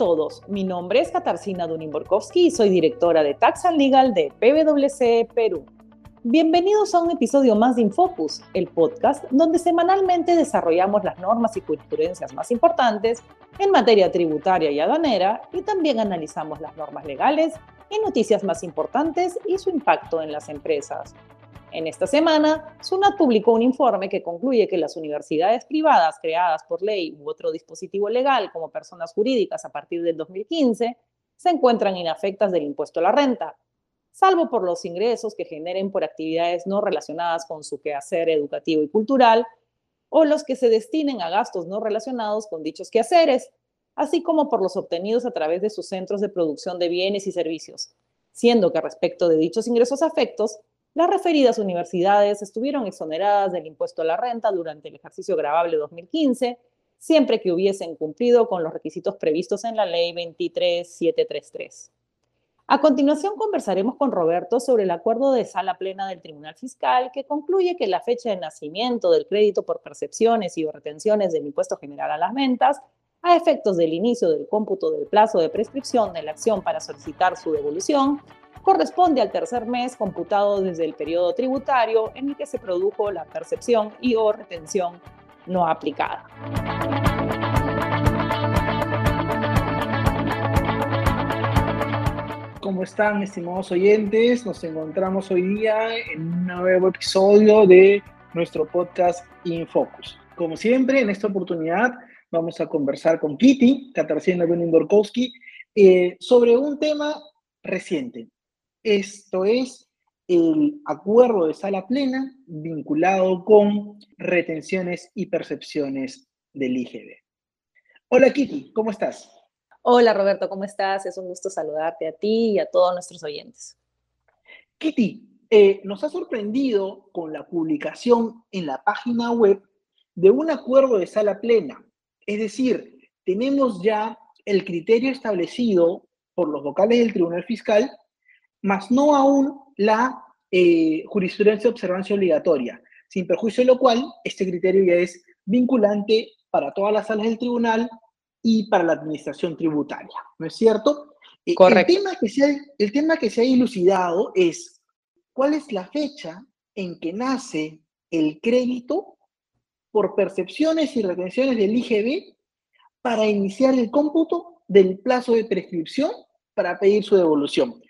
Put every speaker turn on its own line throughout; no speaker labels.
todos, mi nombre es Katarzyna Dunin-Borkowski y soy directora de Tax and Legal de PwC Perú. Bienvenidos a un episodio más de Infocus, el podcast donde semanalmente desarrollamos las normas y jurisprudencias más importantes en materia tributaria y aduanera y también analizamos las normas legales y noticias más importantes y su impacto en las empresas. En esta semana, SUNAT publicó un informe que concluye que las universidades privadas creadas por ley u otro dispositivo legal como personas jurídicas a partir del 2015 se encuentran inafectas del impuesto a la renta, salvo por los ingresos que generen por actividades no relacionadas con su quehacer educativo y cultural o los que se destinen a gastos no relacionados con dichos quehaceres, así como por los obtenidos a través de sus centros de producción de bienes y servicios, siendo que respecto de dichos ingresos afectos, las referidas universidades estuvieron exoneradas del impuesto a la renta durante el ejercicio grabable 2015, siempre que hubiesen cumplido con los requisitos previstos en la Ley 23733. A continuación conversaremos con Roberto sobre el acuerdo de sala plena del Tribunal Fiscal que concluye que la fecha de nacimiento del crédito por percepciones y retenciones del impuesto general a las ventas, a efectos del inicio del cómputo del plazo de prescripción de la acción para solicitar su devolución, corresponde al tercer mes computado desde el periodo tributario en el que se produjo la percepción y o retención no aplicada.
¿Cómo están, estimados oyentes? Nos encontramos hoy día en un nuevo episodio de nuestro podcast Infocus. Como siempre, en esta oportunidad vamos a conversar con Kitty, Katarzyna Benin-Borkowski, eh, sobre un tema reciente, esto es el acuerdo de sala plena vinculado con retenciones y percepciones del IGB. Hola Kiki, ¿cómo estás?
Hola Roberto, ¿cómo estás? Es un gusto saludarte a ti y a todos nuestros oyentes.
Kitty, eh, nos ha sorprendido con la publicación en la página web de un acuerdo de sala plena. Es decir, tenemos ya el criterio establecido por los vocales del Tribunal Fiscal más no aún la eh, jurisprudencia de observancia obligatoria, sin perjuicio de lo cual este criterio ya es vinculante para todas las salas del tribunal y para la administración tributaria, ¿no es cierto?
Eh, Correcto.
El tema, que se ha, el tema que se ha ilucidado es cuál es la fecha en que nace el crédito por percepciones y retenciones del IGB para iniciar el cómputo del plazo de prescripción para pedir su devolución.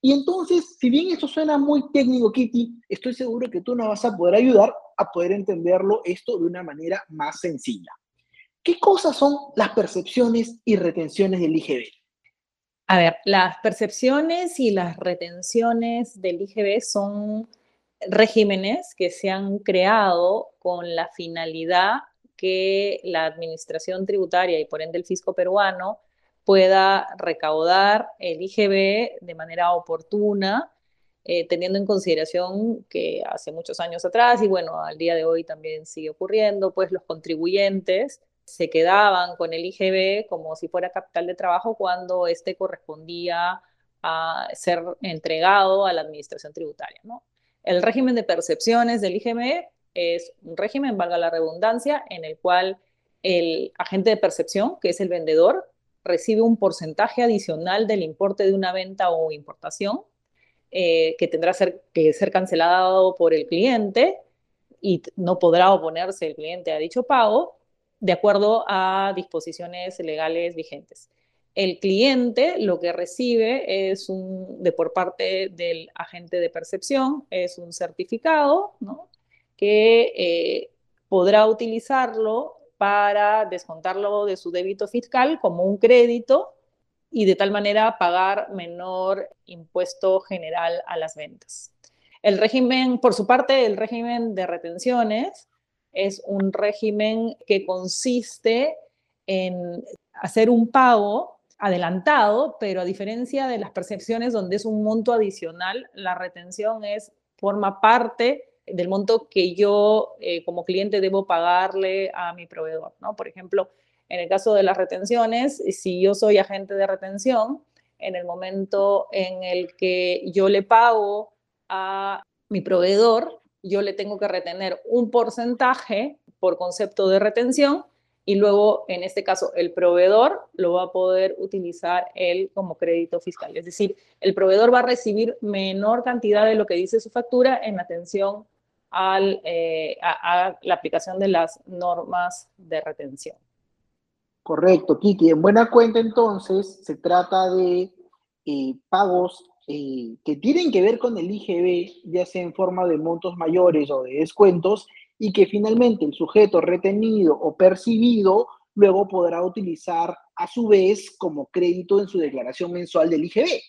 Y entonces, si bien esto suena muy técnico, Kitty, estoy seguro que tú nos vas a poder ayudar a poder entenderlo esto de una manera más sencilla. ¿Qué cosas son las percepciones y retenciones del IGB?
A ver, las percepciones y las retenciones del IGB son regímenes que se han creado con la finalidad que la administración tributaria y por ende el fisco peruano pueda recaudar el IGB de manera oportuna, eh, teniendo en consideración que hace muchos años atrás, y bueno, al día de hoy también sigue ocurriendo, pues los contribuyentes se quedaban con el IGB como si fuera capital de trabajo cuando este correspondía a ser entregado a la administración tributaria. ¿no? El régimen de percepciones del IGB es un régimen, valga la redundancia, en el cual el agente de percepción, que es el vendedor, recibe un porcentaje adicional del importe de una venta o importación eh, que tendrá que ser cancelado por el cliente y no podrá oponerse el cliente a dicho pago de acuerdo a disposiciones legales vigentes. El cliente lo que recibe es un, de por parte del agente de percepción, es un certificado que eh, podrá utilizarlo para descontarlo de su débito fiscal como un crédito y de tal manera pagar menor impuesto general a las ventas. El régimen, por su parte, el régimen de retenciones es un régimen que consiste en hacer un pago adelantado, pero a diferencia de las percepciones donde es un monto adicional, la retención es forma parte del monto que yo eh, como cliente debo pagarle a mi proveedor, ¿no? Por ejemplo, en el caso de las retenciones, si yo soy agente de retención, en el momento en el que yo le pago a mi proveedor, yo le tengo que retener un porcentaje por concepto de retención y luego, en este caso, el proveedor lo va a poder utilizar él como crédito fiscal. Es decir, el proveedor va a recibir menor cantidad de lo que dice su factura en atención al, eh, a, la aplicación de las normas de retención.
Correcto, Kiki. En buena cuenta, entonces, se trata de eh, pagos eh, que tienen que ver con el IGB, ya sea en forma de montos mayores o de descuentos, y que finalmente el sujeto retenido o percibido luego podrá utilizar a su vez como crédito en su declaración mensual del IGB.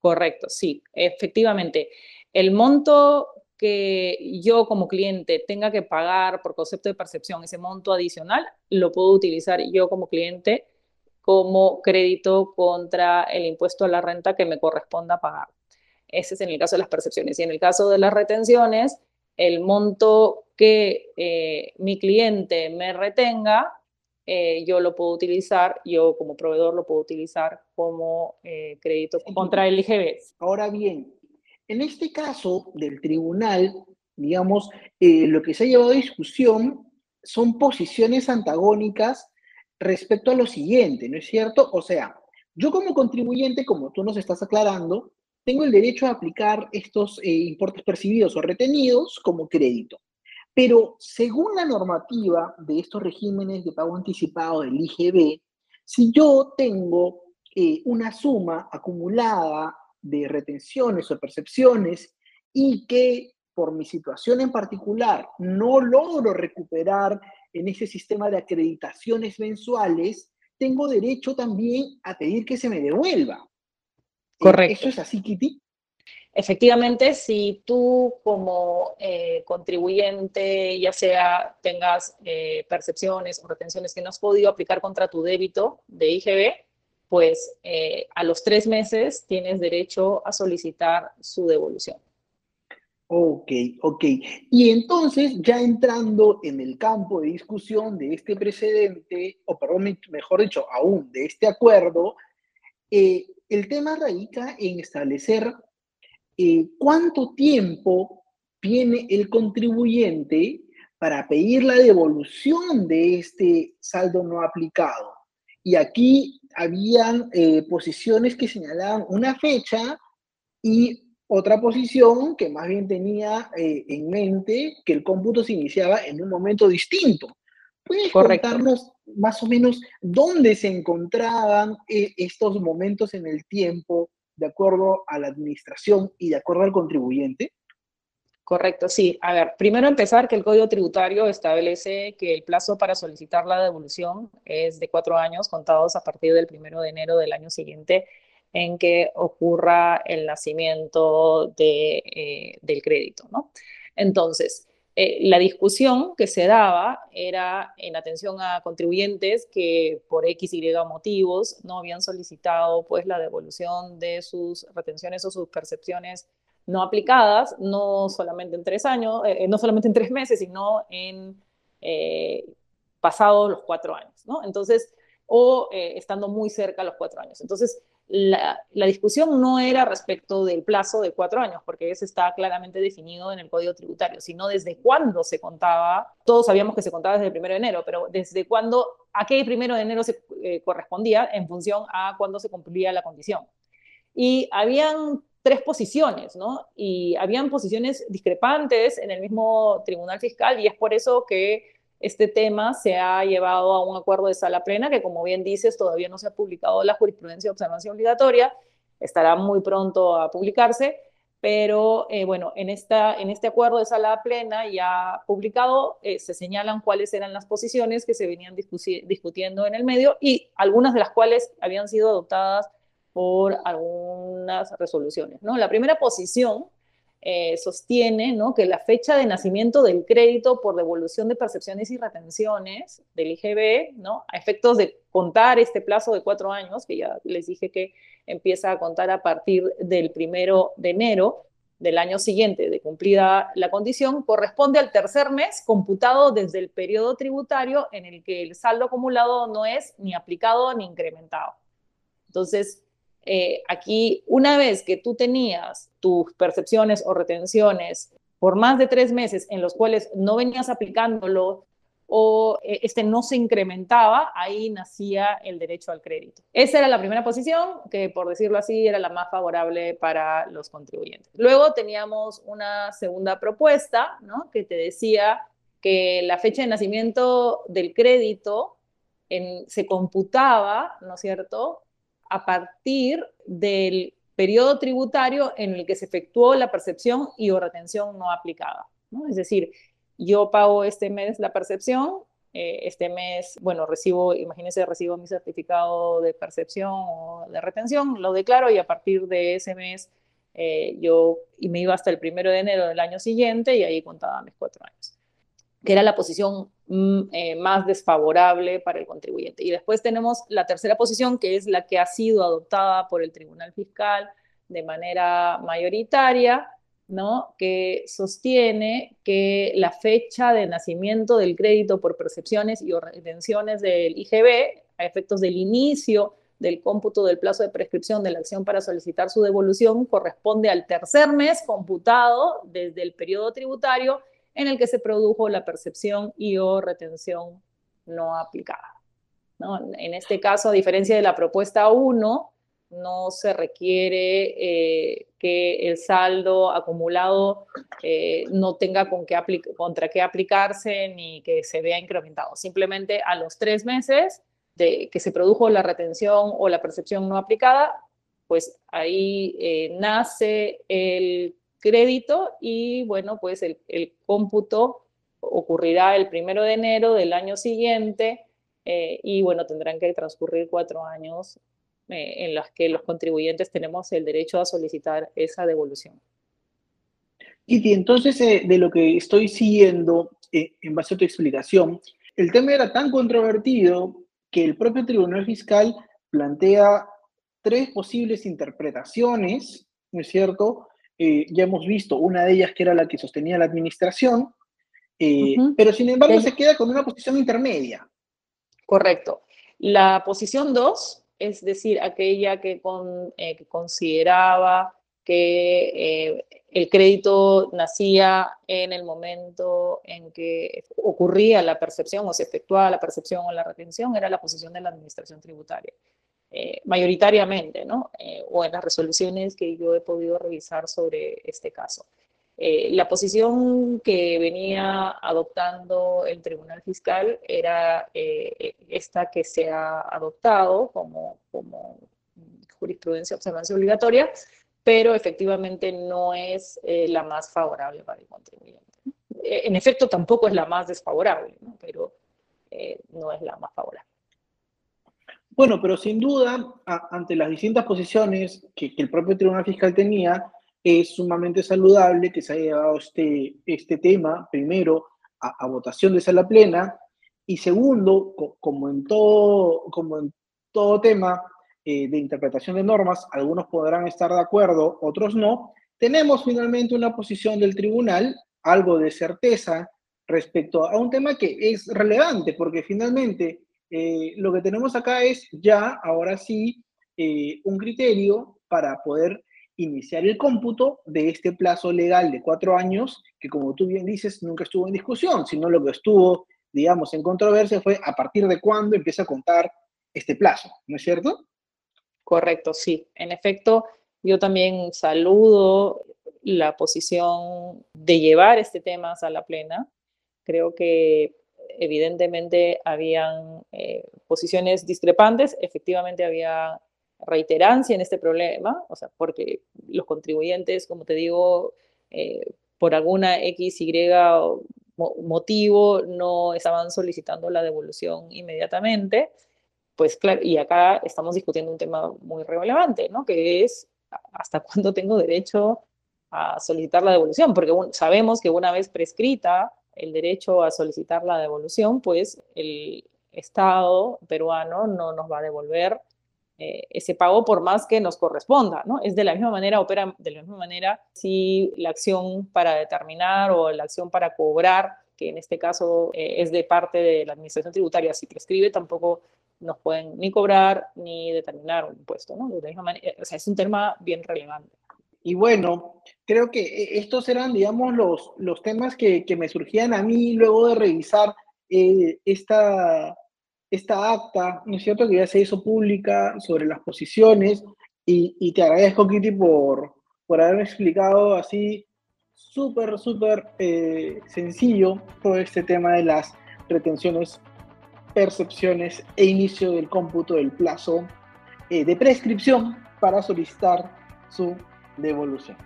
Correcto, sí, efectivamente. El monto que yo como cliente tenga que pagar por concepto de percepción, ese monto adicional, lo puedo utilizar yo como cliente como crédito contra el impuesto a la renta que me corresponda pagar. Ese es en el caso de las percepciones. Y en el caso de las retenciones, el monto que eh, mi cliente me retenga, eh, yo lo puedo utilizar, yo como proveedor lo puedo utilizar como eh, crédito contra el IGB.
Ahora bien, en este caso del tribunal, digamos, lo que se ha llevado a discusión son posiciones antagónicas respecto a lo siguiente, ¿no es cierto? O sea, yo como contribuyente, como tú nos estás aclarando, tengo el derecho a aplicar estos eh, importes percibidos o retenidos como crédito. Pero según la normativa de estos regímenes de pago anticipado del IGB, si yo tengo eh, una suma acumulada de retenciones o percepciones y que por mi situación en particular no logro recuperar en ese sistema de acreditaciones mensuales, tengo derecho también a pedir que se me devuelva.
Correcto.
¿Eso es así, Kitty?
Efectivamente, si tú como eh, contribuyente, ya sea tengas eh, percepciones o retenciones que no has podido aplicar contra tu débito de IGB, pues eh, a los tres meses tienes derecho a solicitar su devolución.
Ok, ok. Y entonces, ya entrando en el campo de discusión de este precedente, o perdón, mejor dicho, aún de este acuerdo, el tema radica en establecer eh, cuánto tiempo tiene el contribuyente para pedir la devolución de este saldo no aplicado. Y aquí habían eh, posiciones que señalaban una fecha y otra posición que más bien tenía eh, en mente que el cómputo se iniciaba en un momento distinto. ¿Puedes contarnos más o menos dónde se encontraban eh, estos momentos en el tiempo de acuerdo a la administración y de acuerdo al contribuyente?
Correcto, sí. A ver, primero empezar que el Código Tributario establece que el plazo para solicitar la devolución es de cuatro años contados a partir del primero de enero del año siguiente en que ocurra el nacimiento de, eh, del crédito, ¿no? Entonces, eh, la discusión que se daba era en atención a contribuyentes que por X y motivos no habían solicitado pues la devolución de sus retenciones o sus percepciones no aplicadas, no solamente en tres años, eh, no solamente en tres meses, sino en eh, pasados los cuatro años, ¿no? Entonces, o estando muy cerca a los cuatro años. Entonces, la, discusión no era respecto del plazo de cuatro años, porque ese está claramente definido en el Código Tributario, sino desde cuándo se contaba, todos sabíamos que se contaba desde el primero de enero, pero desde cuándo, a qué primero de enero se eh, correspondía en función a cuándo se cumplía la condición. Y habían tres posiciones, ¿no? Y habían posiciones discrepantes en el mismo Tribunal Fiscal y es por eso que este tema se ha llevado a un acuerdo de sala plena que, como bien dices, todavía no se ha publicado la jurisprudencia de observación obligatoria, estará muy pronto a publicarse, pero eh, bueno, en, esta, en este acuerdo de sala plena ya publicado eh, se señalan cuáles eran las posiciones que se venían discutiendo en el medio y algunas de las cuales habían sido adoptadas por algunas resoluciones. ¿no? La primera posición eh, sostiene ¿no? que la fecha de nacimiento del crédito por devolución de percepciones y retenciones del IGB, ¿no? a efectos de contar este plazo de cuatro años, que ya les dije que empieza a contar a partir del primero de enero del año siguiente de cumplida la condición, corresponde al tercer mes computado desde el periodo tributario en el que el saldo acumulado no es ni aplicado ni incrementado. Entonces, eh, aquí, una vez que tú tenías tus percepciones o retenciones por más de tres meses en los cuales no venías aplicándolo o eh, este no se incrementaba, ahí nacía el derecho al crédito. Esa era la primera posición, que por decirlo así era la más favorable para los contribuyentes. Luego teníamos una segunda propuesta, ¿no? que te decía que la fecha de nacimiento del crédito se computaba, ¿no es cierto?, a partir del periodo tributario en el que se efectuó la percepción y o retención no aplicada. ¿no? Es decir, yo pago este mes la percepción, eh, este mes, bueno, recibo, imagínense, recibo mi certificado de percepción o de retención, lo declaro y a partir de ese mes eh, yo y me iba hasta el primero de enero del año siguiente y ahí contaba mis cuatro años que era la posición eh, más desfavorable para el contribuyente. Y después tenemos la tercera posición, que es la que ha sido adoptada por el Tribunal Fiscal de manera mayoritaria, ¿no? que sostiene que la fecha de nacimiento del crédito por percepciones y retenciones del IGB, a efectos del inicio del cómputo del plazo de prescripción de la acción para solicitar su devolución, corresponde al tercer mes computado desde el periodo tributario en el que se produjo la percepción y o retención no aplicada. ¿no? En este caso, a diferencia de la propuesta 1, no se requiere eh, que el saldo acumulado eh, no tenga contra qué aplicarse ni que se vea incrementado. Simplemente a los tres meses de que se produjo la retención o la percepción no aplicada, pues ahí eh, nace el crédito y bueno, pues el, cómputo ocurrirá el primero de enero del año siguiente eh, y bueno, tendrán que transcurrir cuatro años eh, en los que los contribuyentes tenemos el derecho a solicitar esa devolución.
Y entonces eh, de lo que estoy siguiendo en base a tu explicación, el tema era tan controvertido que el propio Tribunal Fiscal plantea tres posibles interpretaciones, ¿no es cierto?, eh, ya hemos visto una de ellas que era la que sostenía la administración, eh, pero sin embargo se queda con una posición intermedia.
Correcto. La posición 2, es decir, aquella que, eh, consideraba que el crédito nacía en el momento en que ocurría la percepción o se efectuaba la percepción o la retención, era la posición de la administración tributaria. Eh, mayoritariamente, ¿no? Eh, o en las resoluciones que yo he podido revisar sobre este caso. Eh, la posición que venía adoptando el Tribunal Fiscal era esta que se ha adoptado como, como jurisprudencia observancia obligatoria, pero efectivamente no es la más favorable para el contribuyente. En efecto, tampoco es la más desfavorable, ¿no? pero no es la más favorable.
Bueno, pero sin duda, ante las distintas posiciones que, el propio Tribunal Fiscal tenía, es sumamente saludable que se haya llevado este, este tema, primero, a, votación de sala plena, y segundo, como, en todo, como en todo tema eh, de interpretación de normas, algunos podrán estar de acuerdo, otros no, tenemos finalmente una posición del tribunal, algo de certeza respecto a un tema que es relevante, porque finalmente eh, lo que tenemos acá es ya, ahora sí, eh, un criterio para poder iniciar el cómputo de este plazo legal de cuatro años, que como tú bien dices, nunca estuvo en discusión, sino lo que estuvo, digamos, en controversia fue a partir de cuándo empieza a contar este plazo, ¿no es cierto?
Correcto, sí. En efecto, yo también saludo la posición de llevar este tema a la plena. Creo que evidentemente habían eh, posiciones discrepantes, efectivamente había reiterancia en este problema, o sea, porque los contribuyentes, como te digo, eh, por alguna X, Y motivo no estaban solicitando la devolución inmediatamente, pues claro, y acá estamos discutiendo un tema muy relevante, ¿no? Que es hasta cuándo tengo derecho a solicitar la devolución, porque sabemos que una vez prescrita el derecho a solicitar la devolución, pues el Estado peruano no nos va a devolver eh, ese pago por más que nos corresponda, ¿no? Es de la misma manera, opera de la misma manera si la acción para determinar o la acción para cobrar, que en este caso eh, es de parte de la administración tributaria, si prescribe, tampoco nos pueden ni cobrar ni determinar un impuesto, ¿no? De la misma manera, o sea, es un tema bien relevante.
Y bueno, creo que eh, estos eran, digamos, los, los temas que, me surgían a mí luego de revisar eh, esta, esta acta, ¿no es cierto?, que ya se hizo pública sobre las posiciones y, te agradezco, Kitty, por, por haberme explicado así súper, súper eh, sencillo todo este tema de las retenciones, percepciones e inicio del cómputo del plazo de prescripción para solicitar su devolución.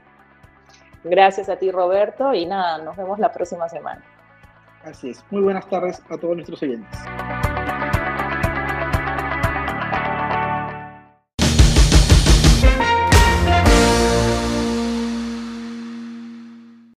Gracias a ti, Roberto, y nada, nos vemos la próxima semana.
Así es. Muy buenas tardes a todos nuestros oyentes.